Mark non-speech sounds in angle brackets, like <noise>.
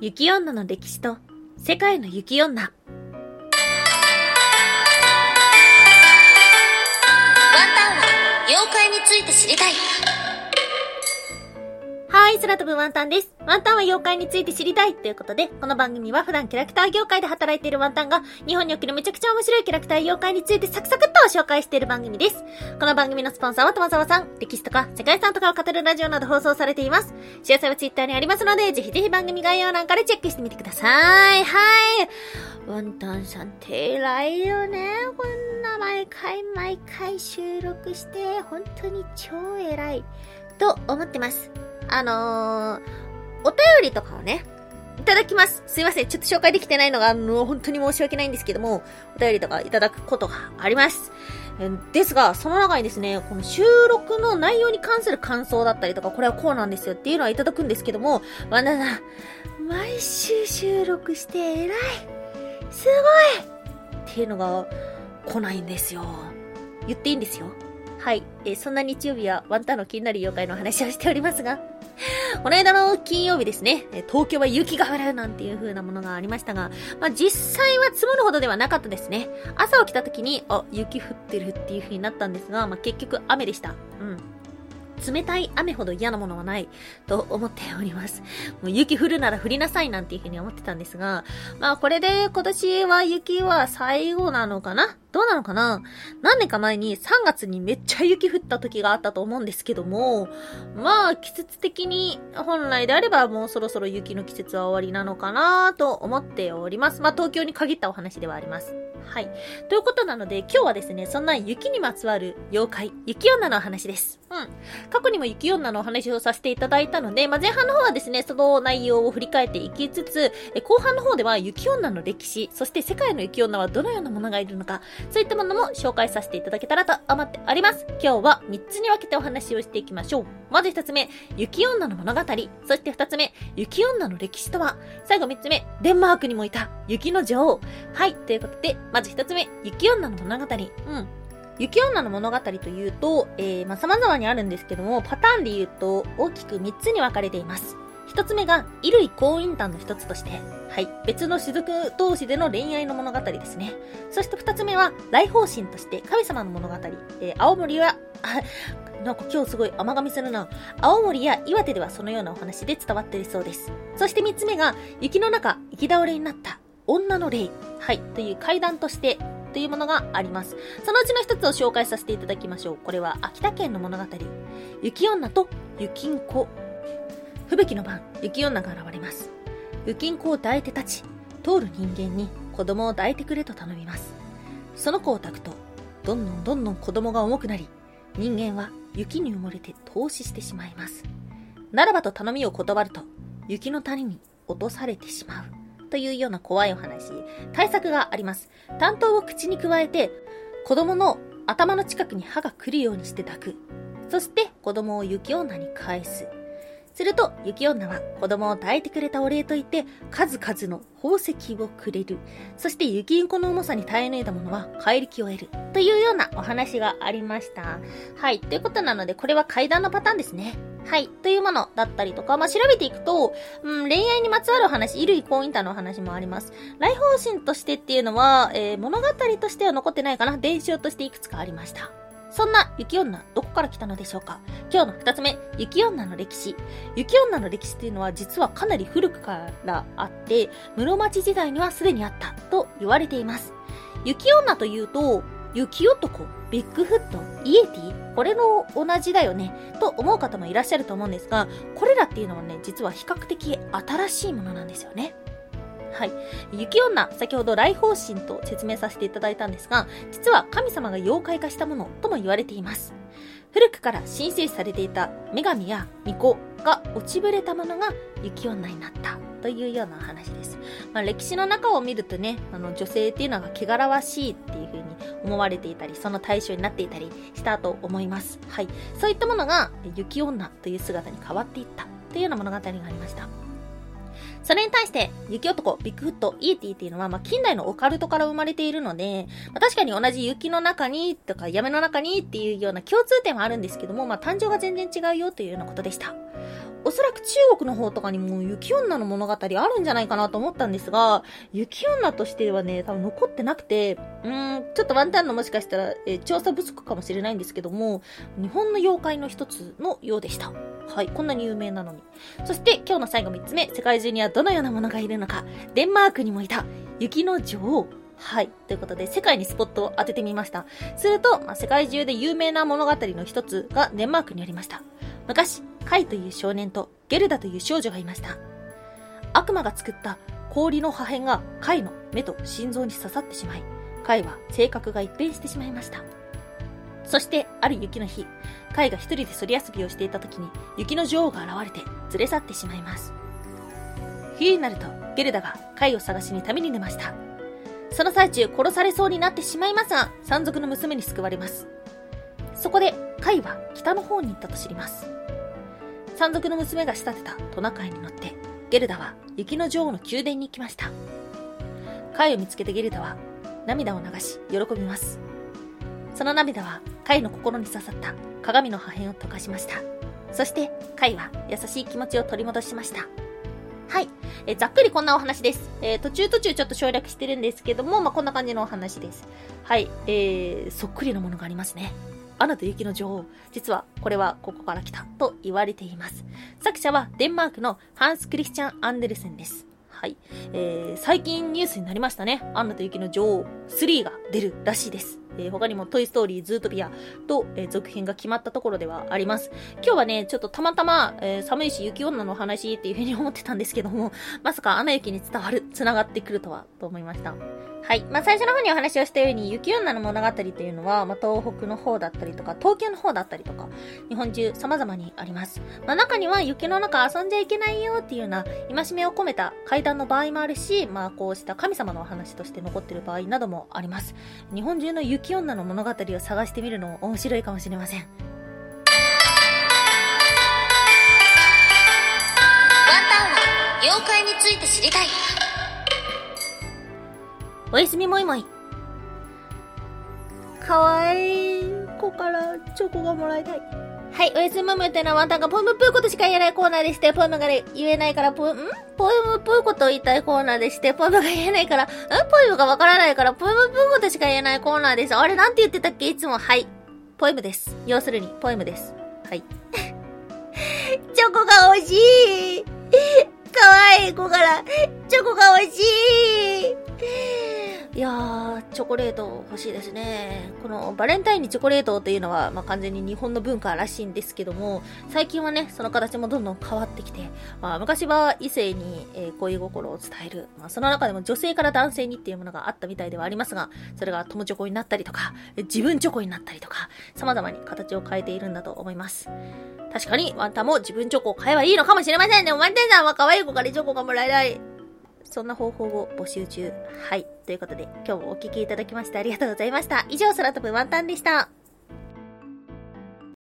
雪女の歴史と世界の雪女。ワンタンは妖怪について知りたい。はい、空飛ぶワンタンです。ワンタンは妖怪について知りたいということで、この番組は普段キャラクター業界で働いているワンタンが、日本におけるめちゃくちゃ面白いキャラクター妖怪についてサクサクっと紹介している番組です。この番組のスポンサーは友沢さん、歴史とか世界遺産とかを語るラジオなど放送されています。詳細はツイッターにありますので、ぜひぜひ番組概要欄からチェックしてみてください。はい。ワンタンさんって偉いよね。こんな毎回毎回収録して、本当に超偉い。と思ってます。あのー、お便りとかをね、いただきます。すいません。ちょっと紹介できてないのが、あの、本当に申し訳ないんですけども、お便りとかいただくことがあります。ですが、その中にですね、この収録の内容に関する感想だったりとか、これはこうなんですよっていうのはいただくんですけども、わなな、毎週収録して偉いすごいっていうのが来ないんですよ。言っていいんですよ。はい。えー、そんな日曜日はワンタンの気になる妖怪の話をしておりますが、<laughs> この間の金曜日ですね、東京は雪が降るなんていう風なものがありましたが、まあ、実際は積もるほどではなかったですね。朝起きた時に、あ、雪降ってるっていう風になったんですが、まあ、結局雨でした。うん。冷たい雨ほど嫌なものはないと思っております。もう雪降るなら降りなさいなんていうふうに思ってたんですが、まあこれで今年は雪は最後なのかな？どうなのかな？何年か前に3月にめっちゃ雪降った時があったと思うんですけども、まあ季節的に本来であればもうそろそろ雪の季節は終わりなのかな？と思っております。まあ東京に限ったお話ではあります。はい。ということなので、今日はですね、そんな雪にまつわる妖怪、雪女のお話です。うん。過去にも雪女のお話をさせていただいたので、まあ、前半の方はですね、その内容を振り返っていきつつ、え後半の方では雪女の歴史、そして世界の雪女はどのようなものがいるのか、そういったものも紹介させていただけたらと思っております。今日は3つに分けてお話をしていきましょう。まず1つ目、雪女の物語。そして2つ目、雪女の歴史とは。最後3つ目、デンマークにもいた雪の女王。はい、ということで、ままず一つ目、雪女の物語。うん。雪女の物語というと、えー、まあ、様々にあるんですけども、パターンで言うと、大きく3つに分かれています。一つ目が、衣類婚姻談の一つとして、はい、別の種族同士での恋愛の物語ですね。そして二つ目は、来訪神として神様の物語。えー、青森は、あ、なんか今日すごい甘噛みするな。青森や岩手ではそのようなお話で伝わっているそうです。そして三つ目が、雪の中、行き倒れになった女の霊。はい、という階段としてというものがあります。そのうちの一つを紹介させていただきましょう。これは秋田県の物語。雪女と雪ん子。吹雪の晩、雪女が現れます。雪ん子を抱いて立ち、通る人間に子供を抱いてくれと頼みます。その子を抱くと、どんどんどんどん子供が重くなり、人間は雪に埋もれて投資してしまいます。ならばと頼みを断ると、雪の谷に落とされてしまう。というような怖いお話、対策があります。担当を口に加えて、子供の頭の近くに歯が来るようにして抱く。そして子供を雪女に返す。すると、雪女は子供を抱いてくれたお礼と言って、数々の宝石をくれる。そして雪んこの重さに耐え抜いた者は怪力を得る。というようなお話がありました。はい。ということなので、これは階段のパターンですね。はい。というものだったりとか、まあ、調べていくと、うん、恋愛にまつわる話、衣類婚姻タの話もあります。来訪神としてっていうのは、えー、物語としては残ってないかな。伝承としていくつかありました。そんな雪女、どこから来たのでしょうか今日の二つ目、雪女の歴史。雪女の歴史というのは実はかなり古くからあって、室町時代にはすでにあったと言われています。雪女というと、雪男、ビッグフット、イエティ、これの同じだよね、と思う方もいらっしゃると思うんですが、これらっていうのはね、実は比較的新しいものなんですよね。はい。雪女、先ほど来訪神と説明させていただいたんですが、実は神様が妖怪化したものとも言われています。古くから神聖視されていた女神や巫女が落ちぶれたものが雪女になったというような話です。まあ、歴史の中を見るとね、あの女性っていうのが汚らわしいっていう風に思われていたり、その対象になっていたりしたと思います。はい。そういったものが雪女という姿に変わっていったというような物語がありました。それに対して、雪男、ビッグフット、イーティーっていうのは、まあ、近代のオカルトから生まれているので、まあ、確かに同じ雪の中に、とか、闇の中にっていうような共通点はあるんですけども、まあ、誕生が全然違うよというようなことでした。おそらく中国の方とかにも雪女の物語あるんじゃないかなと思ったんですが、雪女としてはね、多分残ってなくて、うーん、ちょっとワンタンのもしかしたら、えー調査不足かもしれないんですけども、日本の妖怪の一つのようでした。はい、こんなに有名なのに。そして今日の最後3つ目、世界中にはどのようなものがいるのか、デンマークにもいた、雪の女王。はい。ということで、世界にスポットを当ててみました。すると、まあ、世界中で有名な物語の一つがデンマークにありました。昔、カイという少年とゲルダという少女がいました。悪魔が作った氷の破片がカイの目と心臓に刺さってしまい、カイは性格が一変してしまいました。そして、ある雪の日、カイが一人でそり遊びをしていた時に、雪の女王が現れて連れ去ってしまいます。冬になると、ゲルダがカイを探しに旅に出ました。その最中殺されそうになってしまいますが、山賊の娘に救われます。そこで、カイは北の方に行ったと知ります。山賊の娘が仕立てたトナカイに乗って、ゲルダは雪の女王の宮殿に行きました。カイを見つけてゲルダは涙を流し、喜びます。その涙はカイの心に刺さった鏡の破片を溶かしました。そして、カイは優しい気持ちを取り戻しました。はい。えざっくりこんなお話です。えー途中途中ちょっと省略してるんですけども、まあ、こんな感じのお話です。はい。えー、そっくりなものがありますね。アナと雪の女王。実は、これはここから来たと言われています。作者はデンマークのハンス・クリスチャン・アンデルセンです。はい。えー、最近ニュースになりましたね。アナと雪の女王3が出るらしいです。えー他にもトイ・ストーリー、ズートピアと、えー続編が決まったところではあります。今日はね、ちょっとたまたま、えー寒いし雪女の話っていう風に思ってたんですけども、まさかアナ雪に伝わる、繋がってくるとは、と思いました。はい。まあ、最初の方にお話をしたように、雪女の物語っていうのは、まあ、東北の方だったりとか、東京の方だったりとか、日本中様々にあります。まあ、中には雪の中遊んじゃいけないよっていうような、戒めを込めた階段の場合もあるし、まあ、こうした神様のお話として残ってる場合などもあります。日本中の雪女の物語を探してみるのも面白いかもしれません。ワンタンは妖怪について知りたい。おやすみもいもい。かわいい子からチョコがもらいたい。はい、おやすみもいもいってのはワンタンがポエムっぽいことしか言えないコーナーでして、ポエムがね言えないから、ポエム、ん？ポエムっぽいことを言いたいコーナーでして、ポエムが言えないから、ん？ポエムがわからないから、ポエムっぽいことしか言えないコーナーです。あれなんて言ってたっけ？いつも。はい。ポエムです。要するに、ポエムです。はい。<laughs> チョコが欲しい <laughs> かわいい子から、チョコが欲しいいやー、チョコレート欲しいですね。このバレンタインにチョコレートっていうのは、まあ、完全に日本の文化らしいんですけども、最近はね、その形もどんどん変わってきて、まあ、昔は異性に、えー恋心を伝える。まあ、その中でも女性から男性にっていうものがあったみたいではありますが、それが友チョコになったりとか、自分チョコになったりとか、様々に形を変えているんだと思います。確かに、ワンタも自分チョコを買えばいいのかもしれませんね。ワンタンさんは可愛い子からチョコがもらえない。そんな方法を募集中。はい。ということで、今日もお聞きいただきましてありがとうございました。以上、空飛ぶワンタンでした。